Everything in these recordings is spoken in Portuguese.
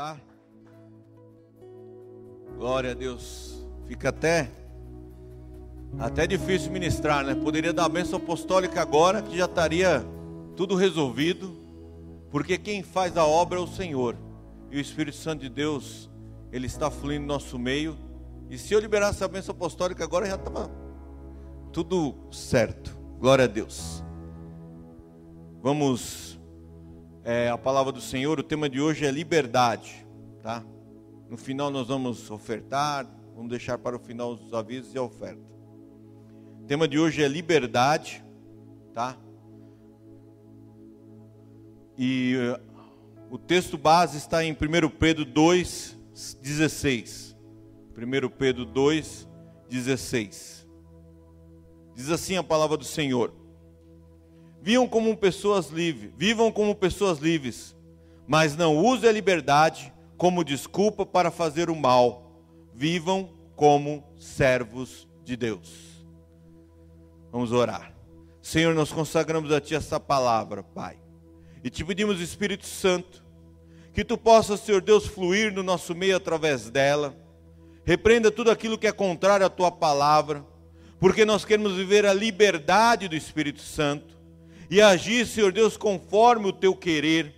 sentar. Glória a Deus. Fica até até difícil ministrar, né? Poderia dar a bênção apostólica agora, que já estaria tudo resolvido, porque quem faz a obra é o Senhor. E o Espírito Santo de Deus, ele está fluindo no nosso meio. E se eu liberasse a bênção apostólica agora, já estava tudo certo. Glória a Deus. Vamos é, a palavra do Senhor. O tema de hoje é liberdade, tá? No final nós vamos ofertar, vamos deixar para o final os avisos e a oferta. O tema de hoje é liberdade, tá? E uh, o texto base está em 1 Pedro 2, 16. 1 Pedro 2, 16. Diz assim a palavra do Senhor: Vivam como pessoas livres, vivam como pessoas livres, mas não use a liberdade como desculpa para fazer o mal. Vivam como servos de Deus. Vamos orar. Senhor, nós consagramos a Ti essa palavra, Pai. E te pedimos, Espírito Santo, que Tu possas, Senhor Deus, fluir no nosso meio através dela. Repreenda tudo aquilo que é contrário à Tua palavra, porque nós queremos viver a liberdade do Espírito Santo e agir, Senhor Deus, conforme o teu querer,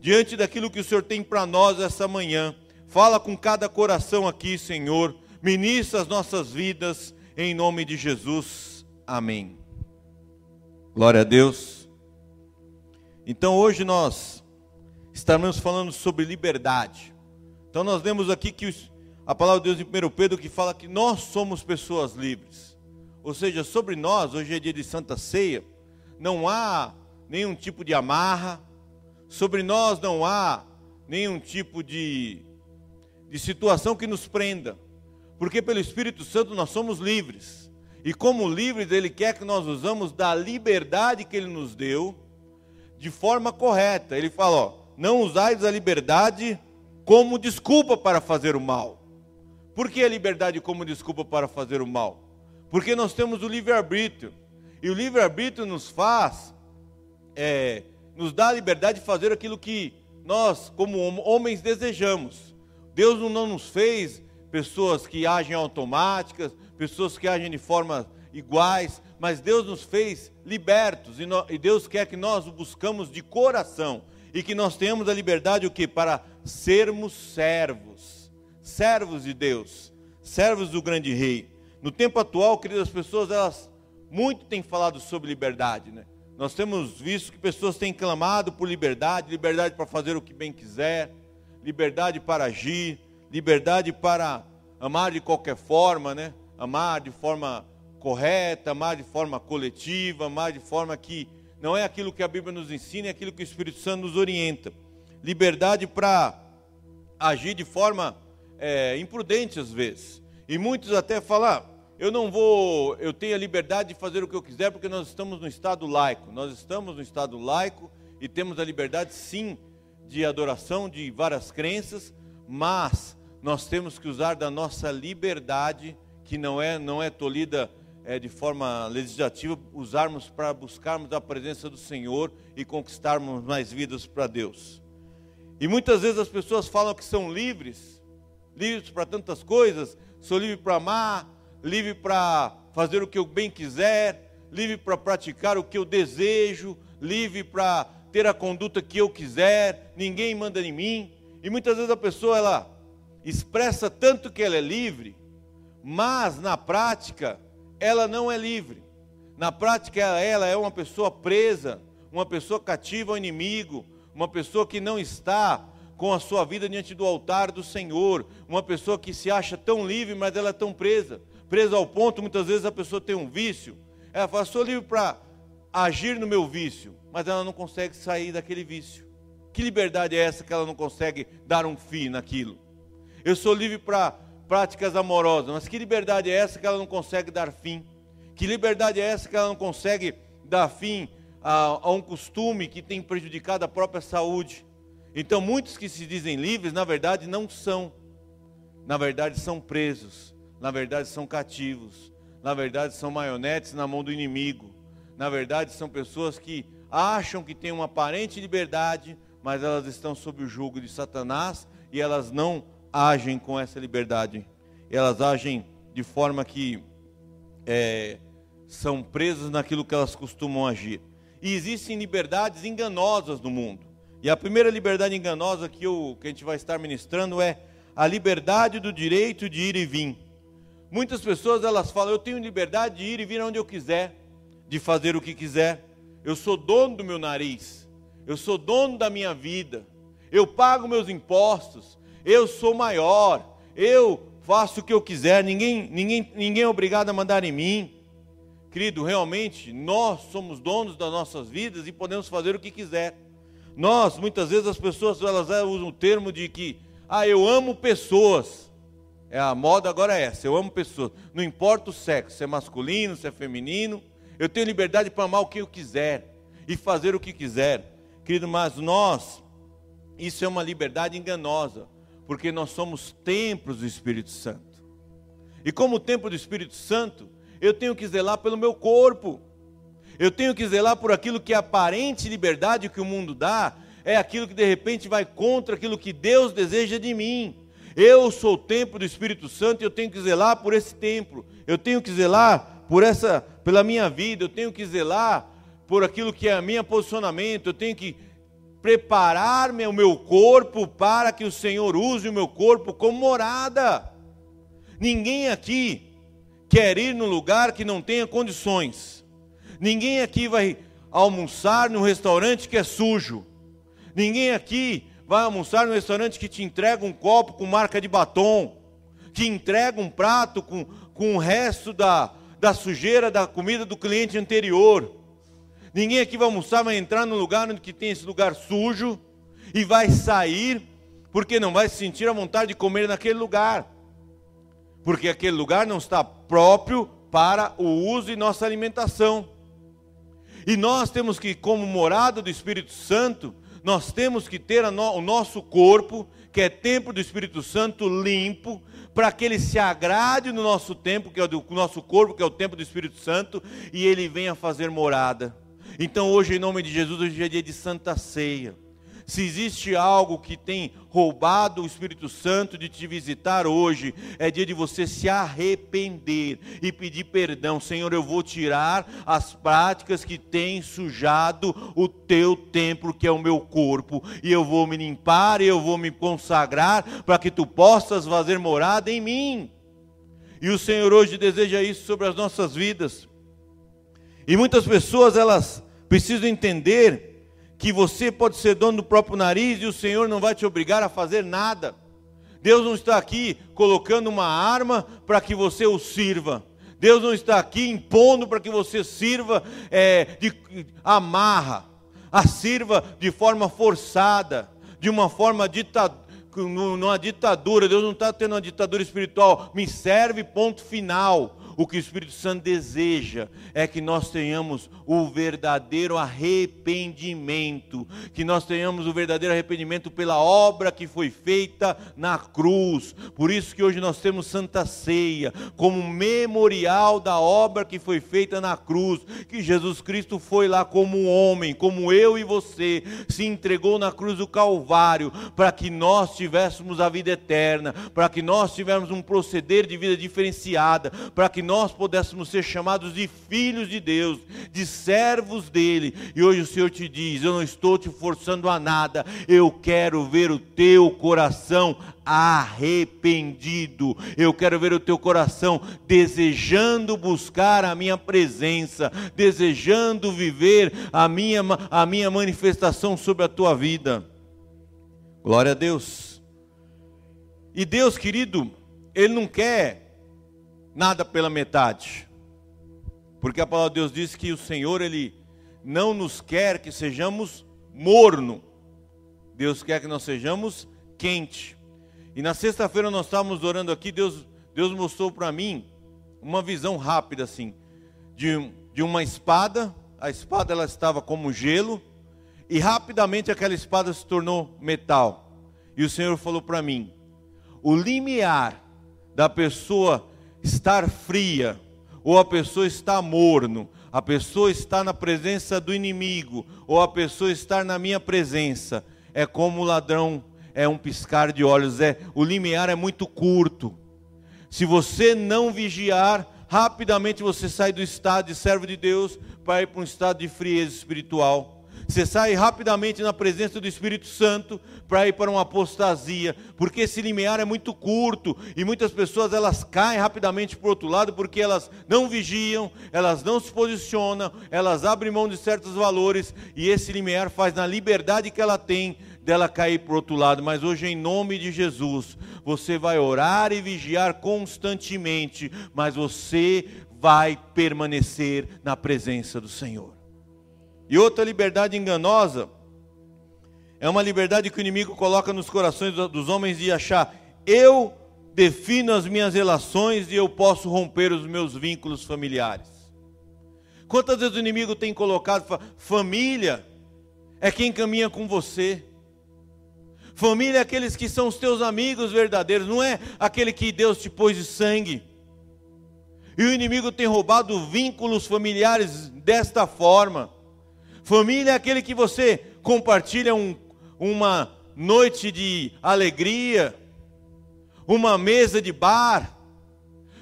diante daquilo que o Senhor tem para nós essa manhã. Fala com cada coração aqui, Senhor, ministra as nossas vidas, em nome de Jesus. Amém. Glória a Deus. Então hoje nós estaremos falando sobre liberdade. Então nós lemos aqui que a palavra de Deus em 1 Pedro que fala que nós somos pessoas livres. Ou seja, sobre nós, hoje é dia de Santa Ceia, não há nenhum tipo de amarra, sobre nós não há nenhum tipo de, de situação que nos prenda, porque pelo Espírito Santo nós somos livres, e como livres, Ele quer que nós usamos da liberdade que Ele nos deu de forma correta. Ele fala: ó, não usais a liberdade como desculpa para fazer o mal. Por que a liberdade como desculpa para fazer o mal? Porque nós temos o livre-arbítrio. E o livre-arbítrio nos faz, é, nos dá a liberdade de fazer aquilo que nós, como homens, desejamos. Deus não nos fez pessoas que agem automáticas, pessoas que agem de formas iguais, mas Deus nos fez libertos e, no, e Deus quer que nós o buscamos de coração e que nós tenhamos a liberdade o que para sermos servos, servos de Deus, servos do grande rei. No tempo atual, queridas pessoas, elas muito tem falado sobre liberdade, né? Nós temos visto que pessoas têm clamado por liberdade, liberdade para fazer o que bem quiser, liberdade para agir, liberdade para amar de qualquer forma, né? Amar de forma correta, amar de forma coletiva, amar de forma que não é aquilo que a Bíblia nos ensina, é aquilo que o Espírito Santo nos orienta. Liberdade para agir de forma é, imprudente às vezes. E muitos até falam, ah, eu não vou, eu tenho a liberdade de fazer o que eu quiser porque nós estamos no estado laico. Nós estamos no estado laico e temos a liberdade sim de adoração de várias crenças, mas nós temos que usar da nossa liberdade, que não é não é tolhida é, de forma legislativa, usarmos para buscarmos a presença do Senhor e conquistarmos mais vidas para Deus. E muitas vezes as pessoas falam que são livres, livres para tantas coisas, sou livre para amar, livre para fazer o que eu bem quiser, livre para praticar o que eu desejo, livre para ter a conduta que eu quiser, ninguém manda em mim. E muitas vezes a pessoa ela expressa tanto que ela é livre, mas na prática ela não é livre. Na prática ela é uma pessoa presa, uma pessoa cativa ao inimigo, uma pessoa que não está com a sua vida diante do altar do Senhor, uma pessoa que se acha tão livre, mas ela é tão presa presa ao ponto, muitas vezes a pessoa tem um vício, ela fala, sou livre para agir no meu vício, mas ela não consegue sair daquele vício. Que liberdade é essa que ela não consegue dar um fim naquilo? Eu sou livre para práticas amorosas, mas que liberdade é essa que ela não consegue dar fim? Que liberdade é essa que ela não consegue dar fim a, a um costume que tem prejudicado a própria saúde? Então, muitos que se dizem livres, na verdade, não são. Na verdade, são presos na verdade são cativos, na verdade são maionetes na mão do inimigo, na verdade são pessoas que acham que têm uma aparente liberdade, mas elas estão sob o jugo de Satanás e elas não agem com essa liberdade. Elas agem de forma que é, são presas naquilo que elas costumam agir. E existem liberdades enganosas no mundo. E a primeira liberdade enganosa que, eu, que a gente vai estar ministrando é a liberdade do direito de ir e vir. Muitas pessoas elas falam: eu tenho liberdade de ir e vir onde eu quiser, de fazer o que quiser. Eu sou dono do meu nariz, eu sou dono da minha vida, eu pago meus impostos, eu sou maior, eu faço o que eu quiser, ninguém, ninguém, ninguém é obrigado a mandar em mim. Querido, realmente nós somos donos das nossas vidas e podemos fazer o que quiser. Nós, muitas vezes as pessoas elas usam o termo de que, ah, eu amo pessoas. É a moda agora é essa, eu amo pessoas. Não importa o sexo, se é masculino, se é feminino, eu tenho liberdade para amar o que eu quiser e fazer o que quiser. Querido, mas nós, isso é uma liberdade enganosa, porque nós somos templos do Espírito Santo. E como templo do Espírito Santo, eu tenho que zelar pelo meu corpo. Eu tenho que zelar por aquilo que é aparente liberdade que o mundo dá, é aquilo que de repente vai contra aquilo que Deus deseja de mim. Eu sou o templo do Espírito Santo e eu tenho que zelar por esse templo. Eu tenho que zelar por essa, pela minha vida, eu tenho que zelar por aquilo que é o meu posicionamento, eu tenho que preparar o meu corpo para que o Senhor use o meu corpo como morada. Ninguém aqui quer ir num lugar que não tenha condições. Ninguém aqui vai almoçar num restaurante que é sujo. Ninguém aqui vai almoçar num restaurante que te entrega um copo com marca de batom, que entrega um prato com, com o resto da, da sujeira da comida do cliente anterior. Ninguém aqui vai almoçar, vai entrar num lugar onde tem esse lugar sujo e vai sair porque não vai se sentir a vontade de comer naquele lugar. Porque aquele lugar não está próprio para o uso e nossa alimentação. E nós temos que, como morada do Espírito Santo, nós temos que ter o nosso corpo, que é templo do Espírito Santo, limpo, para que ele se agrade no nosso tempo, que é o nosso corpo, que é o templo do Espírito Santo, e ele venha fazer morada. Então, hoje, em nome de Jesus, hoje é dia de Santa Ceia. Se existe algo que tem roubado o Espírito Santo de te visitar hoje, é dia de você se arrepender e pedir perdão. Senhor, eu vou tirar as práticas que têm sujado o teu templo, que é o meu corpo, e eu vou me limpar e eu vou me consagrar para que tu possas fazer morada em mim. E o Senhor hoje deseja isso sobre as nossas vidas. E muitas pessoas elas precisam entender que você pode ser dono do próprio nariz e o Senhor não vai te obrigar a fazer nada. Deus não está aqui colocando uma arma para que você o sirva. Deus não está aqui impondo para que você sirva é, de amarra, a sirva de forma forçada, de uma forma ditadura numa ditadura, Deus não está tendo uma ditadura espiritual, me serve, ponto final. O que o Espírito Santo deseja é que nós tenhamos o verdadeiro arrependimento, que nós tenhamos o verdadeiro arrependimento pela obra que foi feita na cruz. Por isso que hoje nós temos Santa Ceia como memorial da obra que foi feita na cruz, que Jesus Cristo foi lá como homem, como eu e você, se entregou na cruz do Calvário para que nós tivéssemos a vida eterna, para que nós tivéssemos um proceder de vida diferenciada, para que nós pudéssemos ser chamados de filhos de Deus, de servos dele. E hoje o Senhor te diz: Eu não estou te forçando a nada, eu quero ver o teu coração arrependido. Eu quero ver o teu coração desejando buscar a minha presença, desejando viver a minha, a minha manifestação sobre a tua vida. Glória a Deus. E Deus, querido, Ele não quer nada pela metade. Porque a palavra de Deus diz que o Senhor, Ele não nos quer que sejamos morno. Deus quer que nós sejamos quente. E na sexta-feira nós estávamos orando aqui, Deus, Deus mostrou para mim uma visão rápida assim, de, de uma espada, a espada ela estava como gelo, e rapidamente aquela espada se tornou metal. E o Senhor falou para mim: o limiar da pessoa estar fria, ou a pessoa está morno, a pessoa está na presença do inimigo, ou a pessoa estar na minha presença, é como o ladrão, é um piscar de olhos, é o limiar é muito curto. Se você não vigiar, rapidamente você sai do estado de servo de Deus para ir para um estado de frieza espiritual. Você sai rapidamente na presença do Espírito Santo para ir para uma apostasia, porque esse limiar é muito curto e muitas pessoas elas caem rapidamente para o outro lado porque elas não vigiam, elas não se posicionam, elas abrem mão de certos valores e esse limiar faz na liberdade que ela tem dela cair para o outro lado. Mas hoje, em nome de Jesus, você vai orar e vigiar constantemente, mas você vai permanecer na presença do Senhor. E outra liberdade enganosa é uma liberdade que o inimigo coloca nos corações dos homens de achar eu defino as minhas relações e eu posso romper os meus vínculos familiares. Quantas vezes o inimigo tem colocado família é quem caminha com você. Família é aqueles que são os teus amigos verdadeiros, não é aquele que Deus te pôs de sangue. E o inimigo tem roubado vínculos familiares desta forma. Família é aquele que você compartilha um, uma noite de alegria, uma mesa de bar.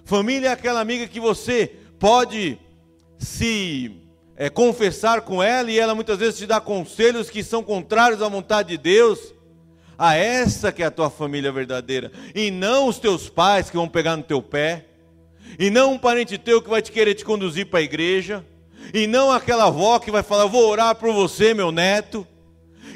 Família é aquela amiga que você pode se é, confessar com ela e ela muitas vezes te dá conselhos que são contrários à vontade de Deus. A essa que é a tua família verdadeira, e não os teus pais que vão pegar no teu pé, e não um parente teu que vai te querer te conduzir para a igreja, e não aquela avó que vai falar: vou orar por você, meu neto.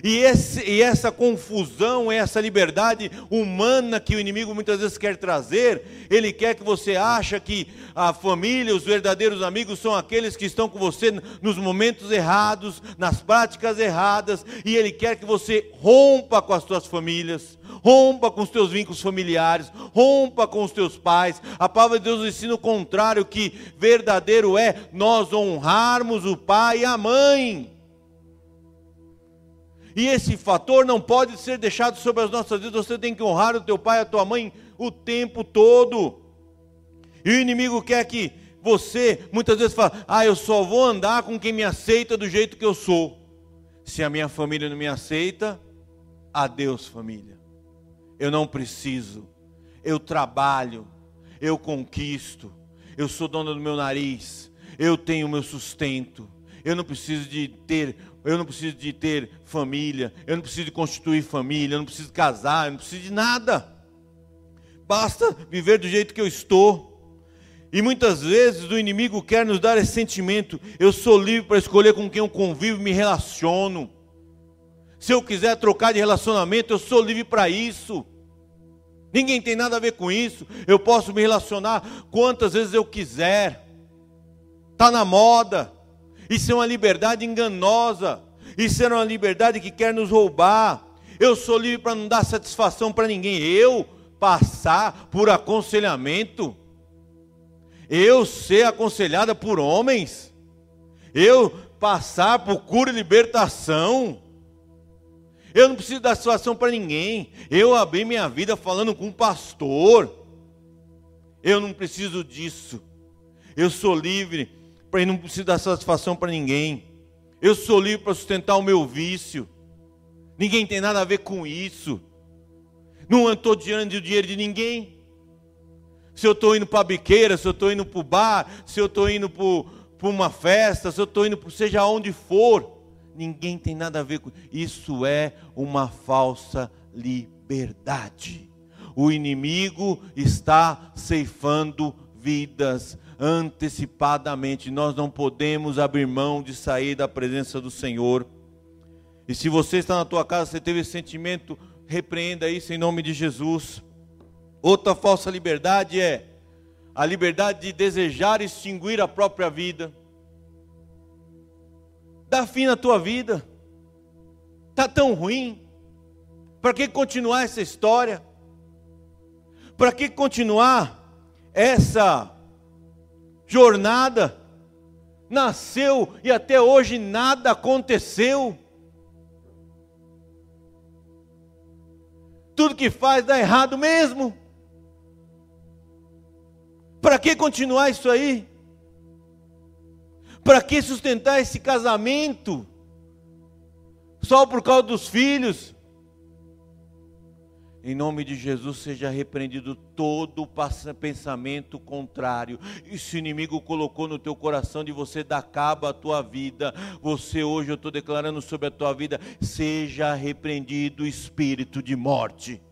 E, esse, e, essa confusão, essa liberdade humana que o inimigo muitas vezes quer trazer, ele quer que você ache que a família, os verdadeiros amigos são aqueles que estão com você nos momentos errados, nas práticas erradas, e ele quer que você rompa com as suas famílias, rompa com os teus vínculos familiares, rompa com os teus pais. A palavra de Deus ensina o contrário, que verdadeiro é nós honrarmos o pai e a mãe. E esse fator não pode ser deixado sobre as nossas vidas. Você tem que honrar o teu pai e a tua mãe o tempo todo. E o inimigo quer que você, muitas vezes, fala: Ah, eu só vou andar com quem me aceita do jeito que eu sou. Se a minha família não me aceita, adeus, família eu não preciso, eu trabalho, eu conquisto, eu sou dono do meu nariz, eu tenho o meu sustento, eu não preciso de ter, eu não preciso de ter família, eu não preciso de constituir família, eu não preciso casar, eu não preciso de nada. Basta viver do jeito que eu estou. E muitas vezes o inimigo quer nos dar esse sentimento: eu sou livre para escolher com quem eu convivo, me relaciono. Se eu quiser trocar de relacionamento, eu sou livre para isso. Ninguém tem nada a ver com isso. Eu posso me relacionar quantas vezes eu quiser. Está na moda. Isso é uma liberdade enganosa. Isso é uma liberdade que quer nos roubar. Eu sou livre para não dar satisfação para ninguém. Eu passar por aconselhamento. Eu ser aconselhada por homens. Eu passar por cura e libertação. Eu não preciso dar situação para ninguém. Eu abri minha vida falando com um pastor. Eu não preciso disso. Eu sou livre para não preciso dar satisfação para ninguém. Eu sou livre para sustentar o meu vício. Ninguém tem nada a ver com isso. Não estou diante do dinheiro de ninguém. Se eu estou indo para a biqueira, se eu estou indo para o bar, se eu estou indo para uma festa, se eu estou indo para seja onde for ninguém tem nada a ver com isso. É uma falsa liberdade. O inimigo está ceifando vidas antecipadamente. Nós não podemos abrir mão de sair da presença do Senhor. E se você está na tua casa, você teve esse sentimento, repreenda isso em nome de Jesus. Outra falsa liberdade é a liberdade de desejar extinguir a própria vida. Dá fim na tua vida. Está tão ruim. Para que continuar essa história? Para que continuar essa jornada? Nasceu e até hoje nada aconteceu. Tudo que faz dá errado mesmo. Para que continuar isso aí? Para que sustentar esse casamento? Só por causa dos filhos? Em nome de Jesus seja repreendido todo pensamento contrário. E se o inimigo colocou no teu coração de você dar cabo à tua vida, você hoje eu estou declarando sobre a tua vida, seja repreendido o espírito de morte.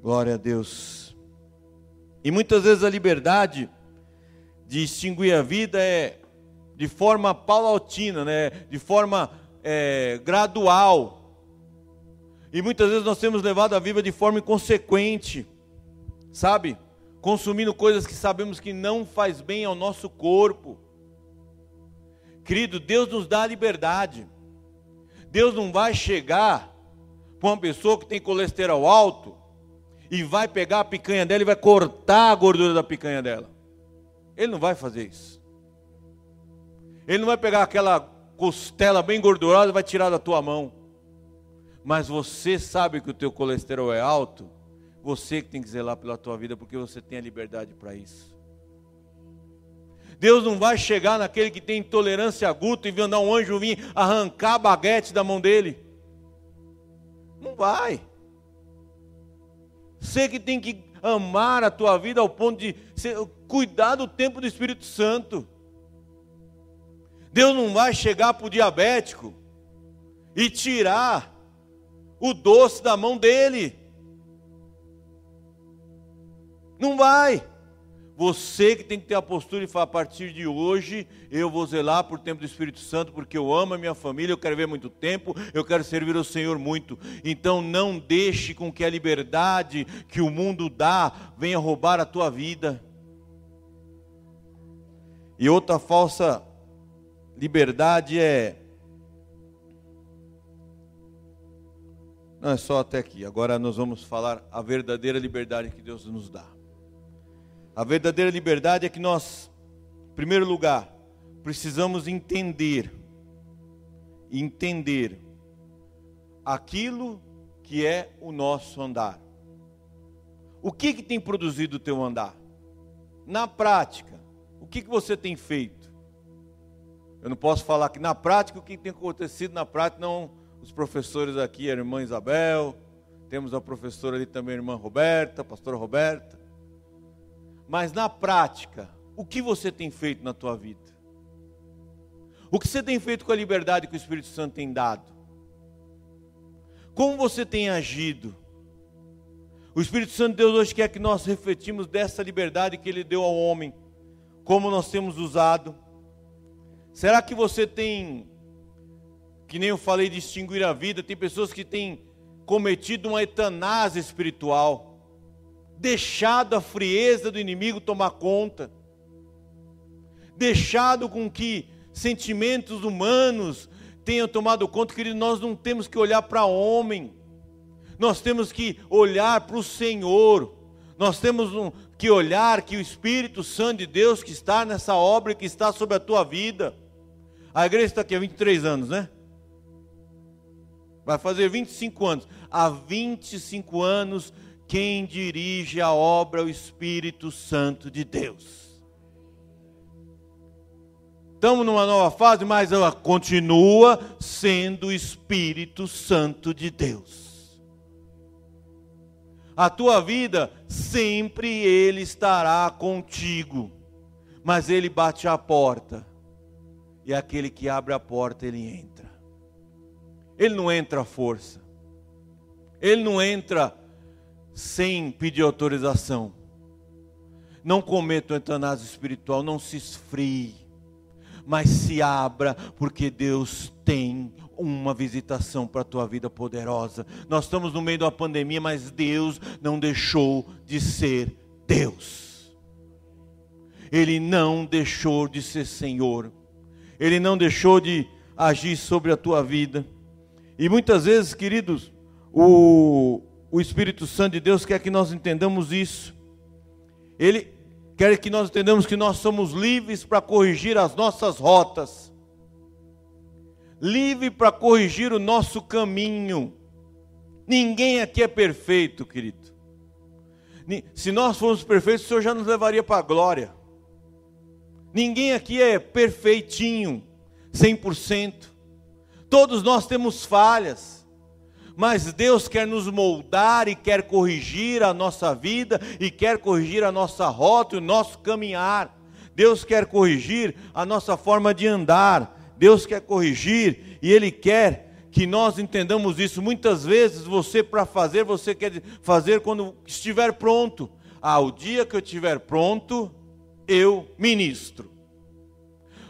Glória a Deus. E muitas vezes a liberdade de extinguir a vida é de forma paulatina, né? de forma é, gradual. E muitas vezes nós temos levado a vida de forma inconsequente, sabe? Consumindo coisas que sabemos que não faz bem ao nosso corpo. Querido, Deus nos dá liberdade. Deus não vai chegar para uma pessoa que tem colesterol alto e vai pegar a picanha dela e vai cortar a gordura da picanha dela. Ele não vai fazer isso. Ele não vai pegar aquela costela bem gordurosa e vai tirar da tua mão. Mas você sabe que o teu colesterol é alto, você que tem que zelar pela tua vida, porque você tem a liberdade para isso. Deus não vai chegar naquele que tem intolerância a glúten e mandar um anjo vir arrancar a baguete da mão dele. Não vai. Você que tem que amar a tua vida ao ponto de cuidar do tempo do Espírito Santo. Deus não vai chegar para o diabético e tirar o doce da mão dele. Não vai. Você que tem que ter a postura e falar, a partir de hoje eu vou zelar por tempo do Espírito Santo, porque eu amo a minha família, eu quero ver muito tempo, eu quero servir ao Senhor muito. Então não deixe com que a liberdade que o mundo dá venha roubar a tua vida. E outra falsa liberdade é. Não é só até aqui, agora nós vamos falar a verdadeira liberdade que Deus nos dá. A verdadeira liberdade é que nós, em primeiro lugar, precisamos entender, entender aquilo que é o nosso andar. O que, que tem produzido o teu andar? Na prática, o que, que você tem feito? Eu não posso falar que na prática o que tem acontecido na prática, não os professores aqui, a irmã Isabel, temos a professora ali também, a irmã Roberta, a pastora Roberta. Mas na prática, o que você tem feito na tua vida? O que você tem feito com a liberdade que o Espírito Santo tem dado? Como você tem agido? O Espírito Santo de Deus hoje quer que nós refletimos dessa liberdade que Ele deu ao homem, como nós temos usado. Será que você tem, que nem eu falei, distinguir a vida? Tem pessoas que têm cometido uma etanase espiritual deixado a frieza do inimigo tomar conta, deixado com que sentimentos humanos tenham tomado conta, querido, nós não temos que olhar para homem, nós temos que olhar para o Senhor, nós temos que olhar que o Espírito Santo de Deus que está nessa obra que está sobre a tua vida. A igreja está aqui há 23 anos, né? Vai fazer 25 anos. Há 25 anos quem dirige a obra é o Espírito Santo de Deus. Estamos numa nova fase, mas ela continua sendo o Espírito Santo de Deus. A tua vida, sempre Ele estará contigo, mas Ele bate a porta, e aquele que abre a porta, Ele entra. Ele não entra à força, Ele não entra sem pedir autorização. Não cometa o eutanásia espiritual, não se esfrie, mas se abra, porque Deus tem uma visitação para a tua vida poderosa. Nós estamos no meio uma pandemia, mas Deus não deixou de ser Deus. Ele não deixou de ser Senhor. Ele não deixou de agir sobre a tua vida. E muitas vezes, queridos, o, o Espírito Santo de Deus quer que nós entendamos isso. Ele quer que nós entendamos que nós somos livres para corrigir as nossas rotas, livre para corrigir o nosso caminho. Ninguém aqui é perfeito, querido. Se nós fôssemos perfeitos, o Senhor já nos levaria para a glória. Ninguém aqui é perfeitinho, 100%. Todos nós temos falhas. Mas Deus quer nos moldar e quer corrigir a nossa vida e quer corrigir a nossa rota e o nosso caminhar. Deus quer corrigir a nossa forma de andar. Deus quer corrigir e Ele quer que nós entendamos isso. Muitas vezes você, para fazer, você quer fazer quando estiver pronto. Ah, o dia que eu estiver pronto, eu ministro.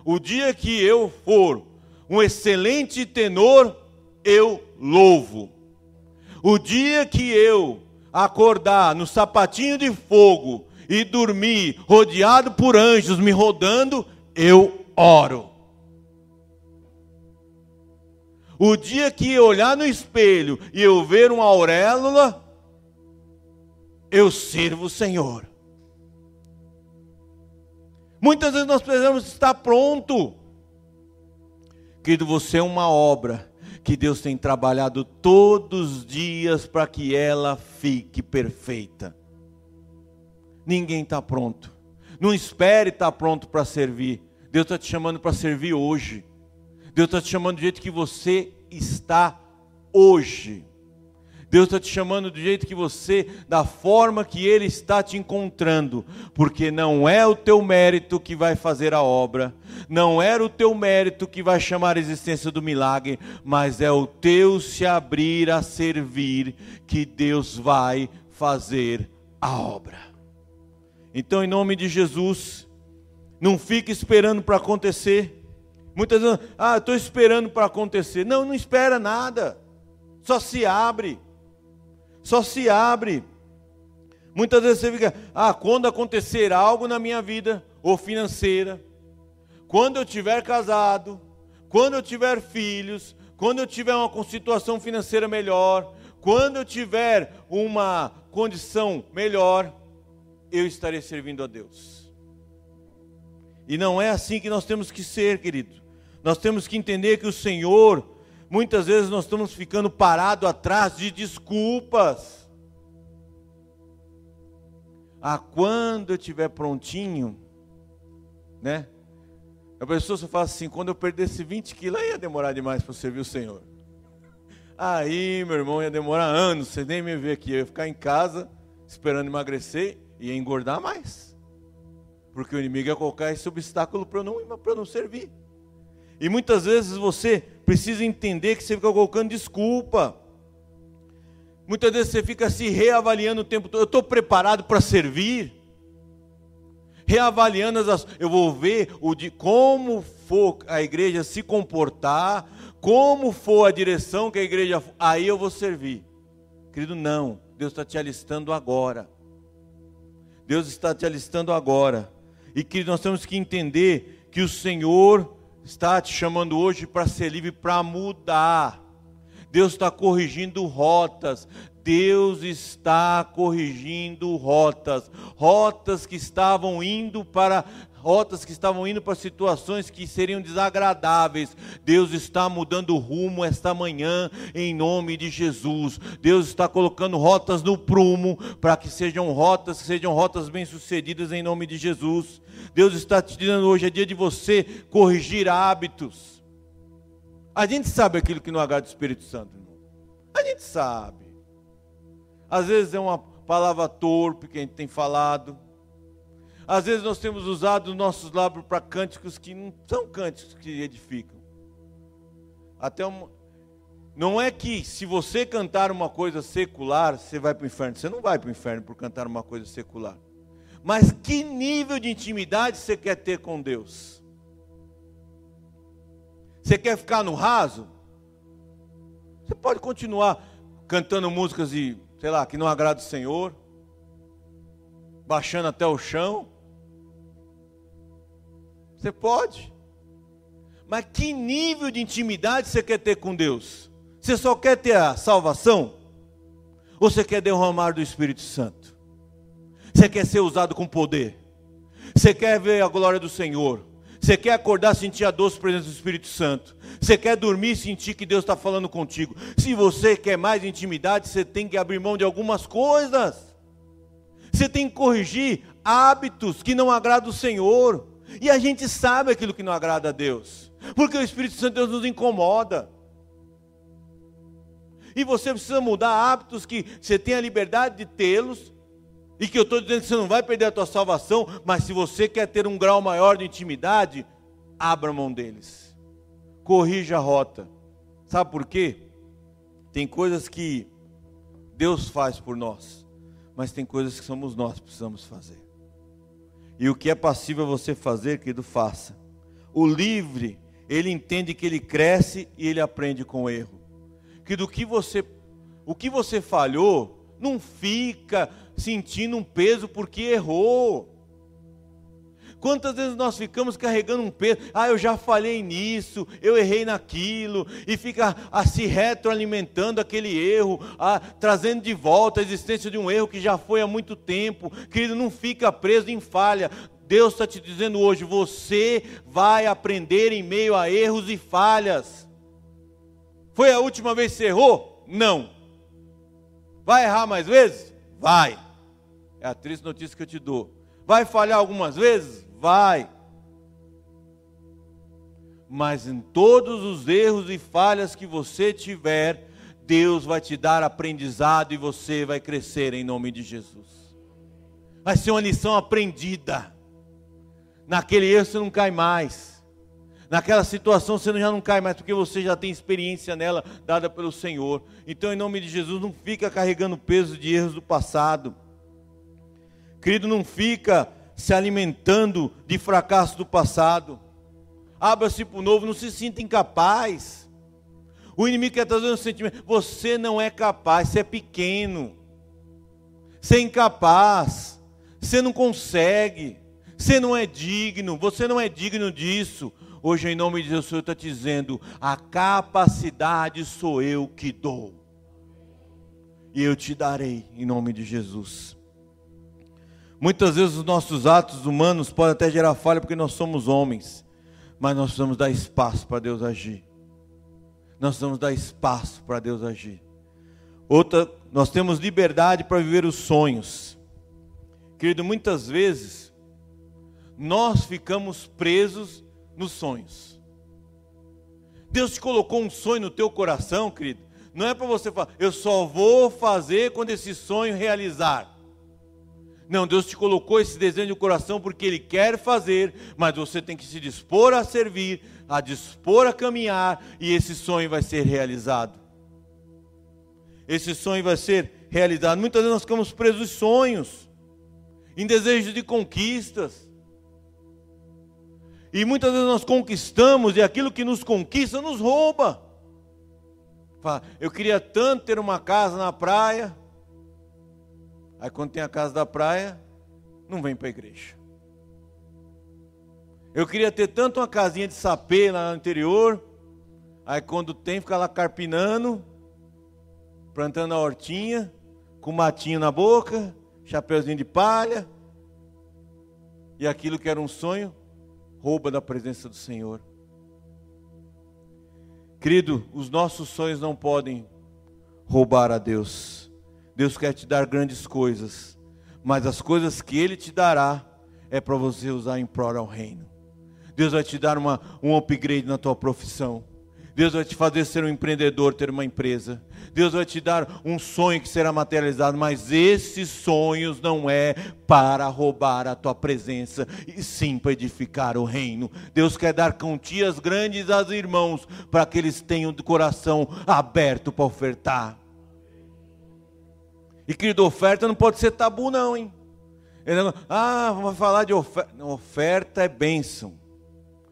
O dia que eu for um excelente tenor, eu louvo. O dia que eu acordar no sapatinho de fogo e dormir rodeado por anjos me rodando, eu oro. O dia que eu olhar no espelho e eu ver uma auréola, eu sirvo o Senhor. Muitas vezes nós precisamos estar pronto. Querido, você é uma obra que Deus tem trabalhado todos os dias para que ela fique perfeita. Ninguém está pronto. Não espere estar tá pronto para servir. Deus está te chamando para servir hoje. Deus está te chamando do jeito que você está hoje. Deus está te chamando do jeito que você, da forma que Ele está te encontrando, porque não é o teu mérito que vai fazer a obra, não era o teu mérito que vai chamar a existência do milagre, mas é o teu se abrir a servir que Deus vai fazer a obra. Então, em nome de Jesus, não fique esperando para acontecer. Muitas vezes, ah, estou esperando para acontecer. Não, não espera nada. Só se abre só se abre. Muitas vezes você fica, ah, quando acontecer algo na minha vida, ou financeira, quando eu tiver casado, quando eu tiver filhos, quando eu tiver uma situação financeira melhor, quando eu tiver uma condição melhor, eu estarei servindo a Deus. E não é assim que nós temos que ser, querido. Nós temos que entender que o Senhor Muitas vezes nós estamos ficando parados atrás de desculpas. Ah, quando eu estiver prontinho, né? A pessoa só fala assim: quando eu perdesse 20 quilos, aí ia demorar demais para servir o Senhor. Aí, meu irmão, ia demorar anos, você nem me vê aqui. Eu ia ficar em casa esperando emagrecer e engordar mais. Porque o inimigo ia colocar esse obstáculo para eu, não, eu não servir. E muitas vezes você precisa entender que você fica colocando desculpa. Muitas vezes você fica se reavaliando o tempo todo. Eu estou preparado para servir. Reavaliando as eu vou ver o de como for a igreja se comportar, como for a direção que a igreja, aí eu vou servir. Querido, não. Deus está te alistando agora. Deus está te alistando agora. E que nós temos que entender que o Senhor está te chamando hoje para ser livre, para mudar. Deus está corrigindo rotas. Deus está corrigindo rotas, rotas que estavam indo para rotas que estavam indo para situações que seriam desagradáveis. Deus está mudando o rumo esta manhã em nome de Jesus. Deus está colocando rotas no prumo para que sejam rotas, que sejam rotas bem-sucedidas em nome de Jesus. Deus está te dizendo hoje é dia de você corrigir hábitos. A gente sabe aquilo que não agrada o Espírito Santo, irmão. A gente sabe. Às vezes é uma palavra torpe que a gente tem falado. Às vezes nós temos usado os nossos lábios para cânticos que não são cânticos que edificam. Até uma... Não é que se você cantar uma coisa secular, você vai para o inferno. Você não vai para o inferno por cantar uma coisa secular. Mas que nível de intimidade você quer ter com Deus? Você quer ficar no raso? Você pode continuar cantando músicas e, sei lá, que não agrada o Senhor, baixando até o chão. Você pode. Mas que nível de intimidade você quer ter com Deus? Você só quer ter a salvação? Ou você quer derramar do Espírito Santo? Você quer ser usado com poder. Você quer ver a glória do Senhor. Você quer acordar, sentir a doce presença do Espírito Santo. Você quer dormir sentir que Deus está falando contigo. Se você quer mais intimidade, você tem que abrir mão de algumas coisas. Você tem que corrigir hábitos que não agradam o Senhor. E a gente sabe aquilo que não agrada a Deus. Porque o Espírito Santo Deus nos incomoda. E você precisa mudar hábitos que você tem a liberdade de tê-los. E que eu estou dizendo que você não vai perder a tua salvação, mas se você quer ter um grau maior de intimidade, abra mão deles. Corrija a rota. Sabe por quê? Tem coisas que Deus faz por nós, mas tem coisas que somos nós que precisamos fazer. E o que é passível você fazer, querido, faça. O livre, ele entende que ele cresce e ele aprende com o erro. Que do que você, o que você falhou, não fica sentindo um peso porque errou. Quantas vezes nós ficamos carregando um peso? Ah, eu já falhei nisso, eu errei naquilo, e fica a se retroalimentando aquele erro, a, trazendo de volta a existência de um erro que já foi há muito tempo. Querido, não fica preso em falha. Deus está te dizendo hoje: você vai aprender em meio a erros e falhas. Foi a última vez que você errou? Não. Vai errar mais vezes? Vai. É a triste notícia que eu te dou. Vai falhar algumas vezes? Vai. Mas em todos os erros e falhas que você tiver, Deus vai te dar aprendizado e você vai crescer em nome de Jesus. Vai ser uma lição aprendida. Naquele erro você não cai mais. Naquela situação você já não cai mais, porque você já tem experiência nela dada pelo Senhor. Então, em nome de Jesus, não fica carregando o peso de erros do passado. Querido, não fica se alimentando de fracasso do passado. Abra-se para o novo, não se sinta incapaz. O inimigo quer trazer um sentimento. Você não é capaz, você é pequeno. Você é incapaz. Você não consegue. Você não é digno. Você não é digno disso. Hoje, em nome de Jesus, o Senhor está dizendo: a capacidade sou eu que dou. E eu te darei, em nome de Jesus. Muitas vezes os nossos atos humanos podem até gerar falha porque nós somos homens, mas nós precisamos dar espaço para Deus agir. Nós precisamos dar espaço para Deus agir. Outra, nós temos liberdade para viver os sonhos. Querido, muitas vezes nós ficamos presos nos sonhos. Deus te colocou um sonho no teu coração, querido. Não é para você falar, eu só vou fazer quando esse sonho realizar. Não, Deus te colocou esse desejo no coração porque Ele quer fazer, mas você tem que se dispor a servir, a dispor a caminhar, e esse sonho vai ser realizado. Esse sonho vai ser realizado. Muitas vezes nós ficamos presos em sonhos, em desejos de conquistas. E muitas vezes nós conquistamos e aquilo que nos conquista nos rouba. Eu queria tanto ter uma casa na praia. Aí quando tem a casa da praia, não vem para a igreja. Eu queria ter tanto uma casinha de sapê lá no interior. Aí quando tem, fica lá carpinando, plantando a hortinha, com matinho na boca, chapeuzinho de palha. E aquilo que era um sonho, rouba da presença do Senhor. Querido, os nossos sonhos não podem roubar a Deus. Deus quer te dar grandes coisas, mas as coisas que Ele te dará é para você usar em prol ao reino. Deus vai te dar uma, um upgrade na tua profissão. Deus vai te fazer ser um empreendedor, ter uma empresa. Deus vai te dar um sonho que será materializado, mas esses sonhos não é para roubar a tua presença, e sim para edificar o reino. Deus quer dar quantias grandes aos irmãos, para que eles tenham o coração aberto para ofertar. E querido, oferta não pode ser tabu, não, hein? Não, ah, vamos falar de oferta. oferta é bênção.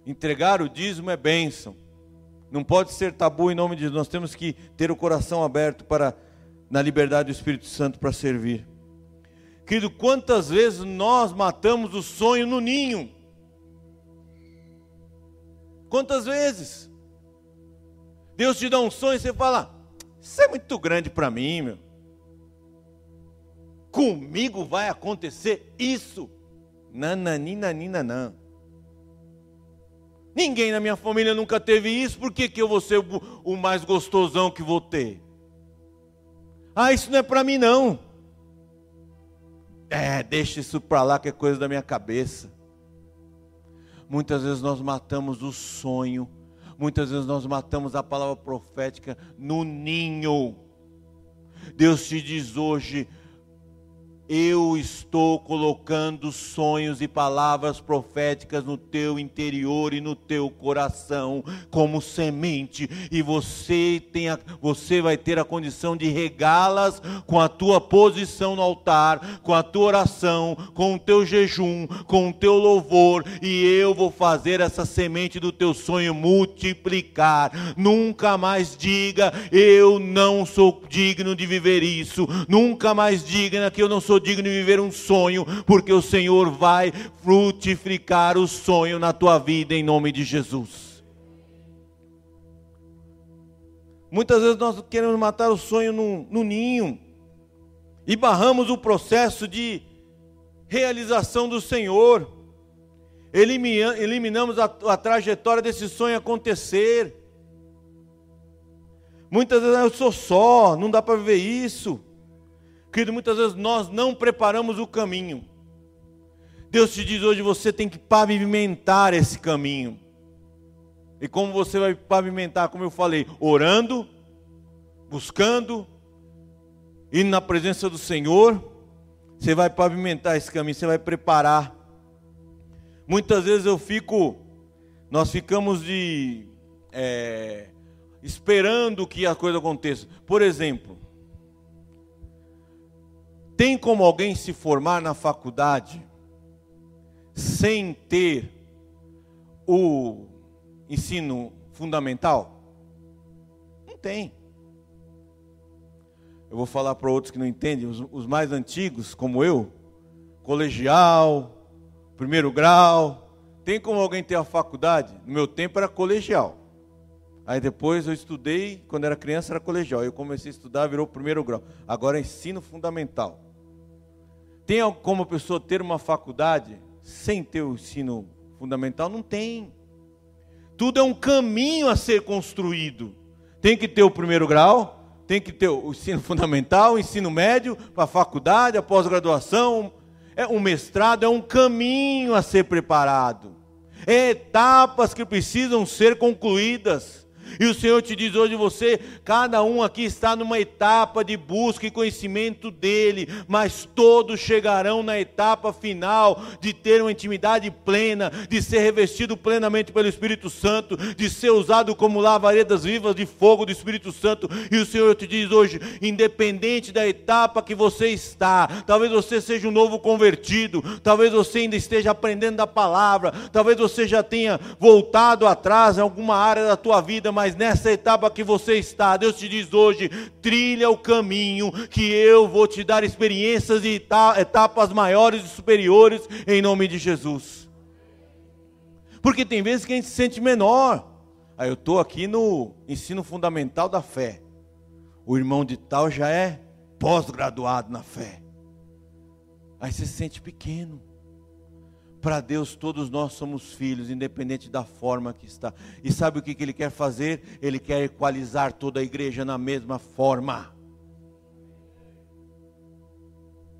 Entregar o dízimo é bênção. Não pode ser tabu em nome de Deus. Nós temos que ter o coração aberto para, na liberdade do Espírito Santo, para servir. Querido, quantas vezes nós matamos o sonho no ninho? Quantas vezes? Deus te dá um sonho e você fala: Isso é muito grande para mim, meu comigo vai acontecer isso. Nananina, não. Ninguém na minha família nunca teve isso, por que, que eu vou ser o, o mais gostosão que vou ter? Ah, isso não é para mim não. É, deixa isso para lá que é coisa da minha cabeça. Muitas vezes nós matamos o sonho, muitas vezes nós matamos a palavra profética no ninho Deus te diz hoje: eu estou colocando sonhos e palavras proféticas no teu interior e no teu coração como semente e você tem a, você vai ter a condição de regá-las com a tua posição no altar, com a tua oração, com o teu jejum, com o teu louvor e eu vou fazer essa semente do teu sonho multiplicar. Nunca mais diga eu não sou digno de viver isso. Nunca mais diga que eu não sou sou digno de viver um sonho, porque o Senhor vai frutificar o sonho na tua vida em nome de Jesus. Muitas vezes nós queremos matar o sonho no, no ninho e barramos o processo de realização do Senhor. Eliminamos a, a trajetória desse sonho acontecer. Muitas vezes ah, eu sou só, não dá para viver isso. Querido, muitas vezes nós não preparamos o caminho. Deus te diz hoje: você tem que pavimentar esse caminho. E como você vai pavimentar? Como eu falei, orando, buscando, indo na presença do Senhor. Você vai pavimentar esse caminho, você vai preparar. Muitas vezes eu fico, nós ficamos de é, esperando que a coisa aconteça. Por exemplo, tem como alguém se formar na faculdade sem ter o ensino fundamental? Não tem. Eu vou falar para outros que não entendem, os, os mais antigos, como eu, colegial, primeiro grau. Tem como alguém ter a faculdade? No meu tempo era colegial. Aí depois eu estudei, quando era criança era colegial. Eu comecei a estudar, virou primeiro grau. Agora é ensino fundamental. Tem como a pessoa ter uma faculdade sem ter o ensino fundamental? Não tem. Tudo é um caminho a ser construído. Tem que ter o primeiro grau, tem que ter o ensino fundamental, o ensino médio, a faculdade, a pós-graduação, é um mestrado, é um caminho a ser preparado. É etapas que precisam ser concluídas. E o Senhor te diz hoje: você, cada um aqui está numa etapa de busca e conhecimento dEle, mas todos chegarão na etapa final de ter uma intimidade plena, de ser revestido plenamente pelo Espírito Santo, de ser usado como lavaredas vivas de fogo do Espírito Santo. E o Senhor te diz hoje: independente da etapa que você está, talvez você seja um novo convertido, talvez você ainda esteja aprendendo da palavra, talvez você já tenha voltado atrás em alguma área da tua vida, mas mas nessa etapa que você está, Deus te diz hoje: trilha o caminho, que eu vou te dar experiências e etapas maiores e superiores, em nome de Jesus. Porque tem vezes que a gente se sente menor. Aí eu estou aqui no ensino fundamental da fé. O irmão de tal já é pós-graduado na fé. Aí você se sente pequeno. Para Deus, todos nós somos filhos, independente da forma que está. E sabe o que, que Ele quer fazer? Ele quer equalizar toda a igreja na mesma forma.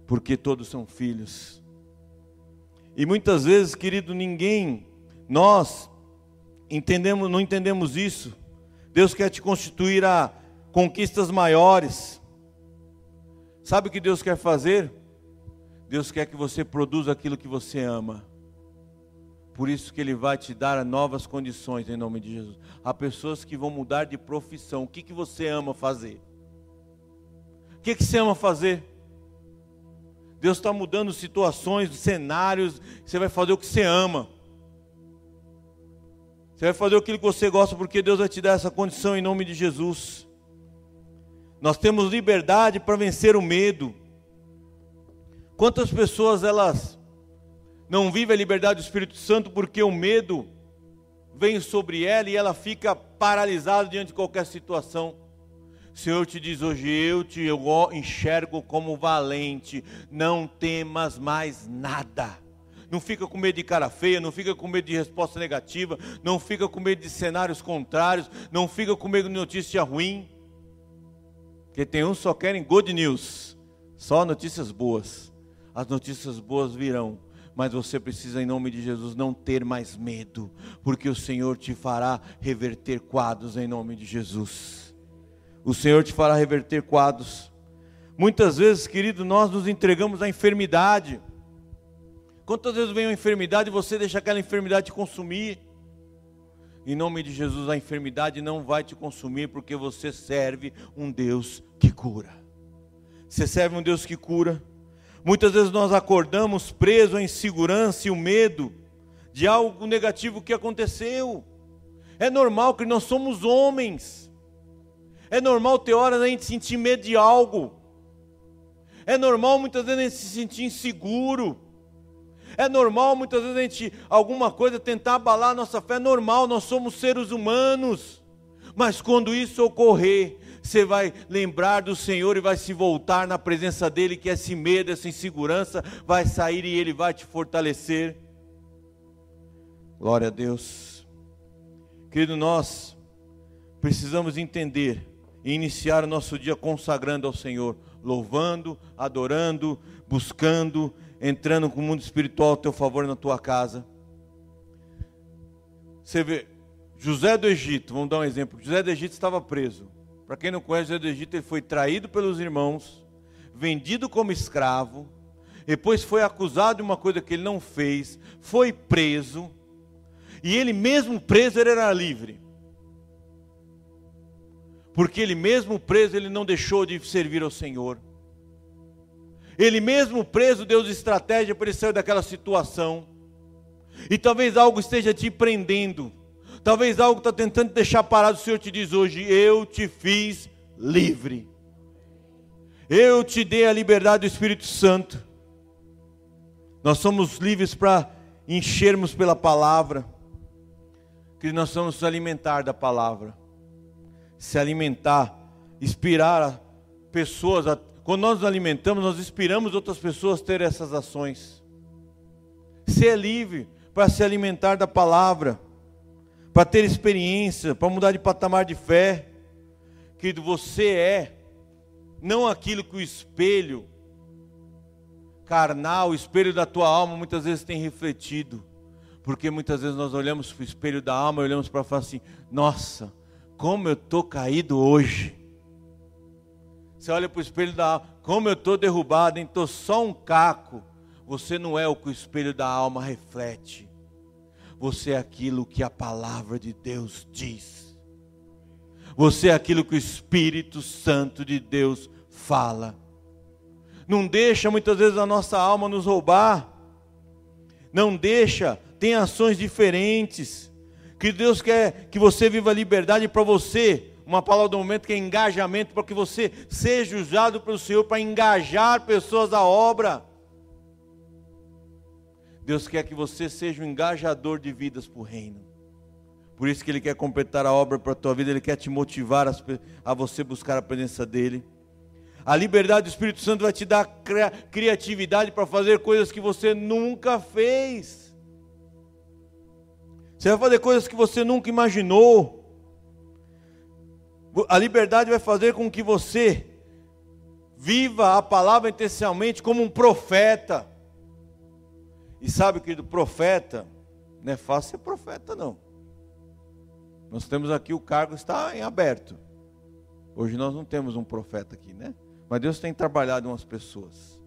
Porque todos são filhos. E muitas vezes, querido, ninguém, nós entendemos, não entendemos isso. Deus quer te constituir a conquistas maiores. Sabe o que Deus quer fazer? Deus quer que você produza aquilo que você ama. Por isso que Ele vai te dar novas condições em nome de Jesus. Há pessoas que vão mudar de profissão. O que, que você ama fazer? O que, que você ama fazer? Deus está mudando situações, cenários. Você vai fazer o que você ama. Você vai fazer aquilo que você gosta, porque Deus vai te dar essa condição em nome de Jesus. Nós temos liberdade para vencer o medo. Quantas pessoas elas não vive a liberdade do Espírito Santo porque o medo vem sobre ela e ela fica paralisada diante de qualquer situação. Senhor te diz hoje: Eu te enxergo como valente, não temas mais nada. Não fica com medo de cara feia, não fica com medo de resposta negativa, não fica com medo de cenários contrários, não fica com medo de notícia ruim. Porque tem uns só querem good news, só notícias boas. As notícias boas virão mas você precisa, em nome de Jesus, não ter mais medo, porque o Senhor te fará reverter quadros em nome de Jesus. O Senhor te fará reverter quadros. Muitas vezes, querido, nós nos entregamos à enfermidade. Quantas vezes vem uma enfermidade e você deixa aquela enfermidade te consumir? Em nome de Jesus, a enfermidade não vai te consumir, porque você serve um Deus que cura. Você serve um Deus que cura. Muitas vezes nós acordamos presos à insegurança e o medo de algo negativo que aconteceu. É normal que nós somos homens. É normal ter horas a gente sentir medo de algo. É normal muitas vezes a gente se sentir inseguro. É normal muitas vezes a gente, alguma coisa, tentar abalar a nossa fé. É normal, nós somos seres humanos. Mas quando isso ocorrer, você vai lembrar do Senhor e vai se voltar na presença dEle, que esse medo, essa insegurança vai sair e Ele vai te fortalecer. Glória a Deus. Querido, nós precisamos entender e iniciar o nosso dia consagrando ao Senhor, louvando, adorando, buscando, entrando com o mundo espiritual ao teu favor na tua casa. Você vê, José do Egito, vamos dar um exemplo. José do Egito estava preso. Para quem não conhece, José do Egito, ele foi traído pelos irmãos, vendido como escravo, depois foi acusado de uma coisa que ele não fez, foi preso, e ele mesmo preso ele era livre. Porque ele mesmo preso ele não deixou de servir ao Senhor. Ele mesmo preso deu estratégia para ele sair daquela situação. E talvez algo esteja te prendendo. Talvez algo está tentando te deixar parado. O Senhor te diz hoje: Eu te fiz livre. Eu te dei a liberdade do Espírito Santo. Nós somos livres para enchermos pela palavra. Que nós somos nos alimentar da palavra. Se alimentar, inspirar pessoas a quando nós nos alimentamos, nós inspiramos outras pessoas a ter essas ações. Ser livre para se alimentar da palavra, para ter experiência, para mudar de patamar de fé. Querido, você é não aquilo que o espelho carnal, o espelho da tua alma muitas vezes tem refletido. Porque muitas vezes nós olhamos para o espelho da alma e olhamos para falar assim: nossa, como eu estou caído hoje. Você olha para o espelho da alma, como eu estou derrubado, estou só um caco. Você não é o que o espelho da alma reflete. Você é aquilo que a palavra de Deus diz. Você é aquilo que o Espírito Santo de Deus fala. Não deixa muitas vezes a nossa alma nos roubar. Não deixa, tem ações diferentes. Que Deus quer que você viva liberdade para você uma palavra do momento que é engajamento, para que você seja usado pelo Senhor para engajar pessoas à obra. Deus quer que você seja um engajador de vidas para o reino. Por isso que Ele quer completar a obra para a tua vida, Ele quer te motivar a você buscar a presença dEle. A liberdade do Espírito Santo vai te dar criatividade para fazer coisas que você nunca fez. Você vai fazer coisas que você nunca imaginou. A liberdade vai fazer com que você viva a palavra intencionalmente como um profeta. E sabe, querido, profeta, não é fácil ser profeta, não. Nós temos aqui o cargo está em aberto. Hoje nós não temos um profeta aqui, né? Mas Deus tem trabalhado umas pessoas.